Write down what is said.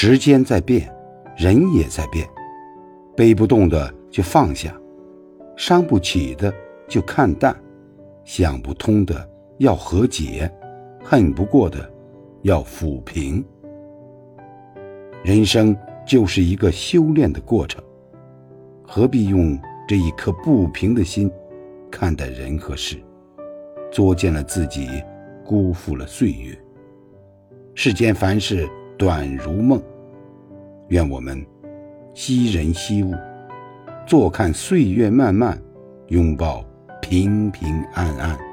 时间在变，人也在变。背不动的就放下，伤不起的就看淡，想不通的要和解，恨不过的要抚平。人生就是一个修炼的过程，何必用这一颗不平的心看待人和事，作践了自己，辜负了岁月。世间凡事短如梦，愿我们惜人惜物，坐看岁月漫漫，拥抱平平安安。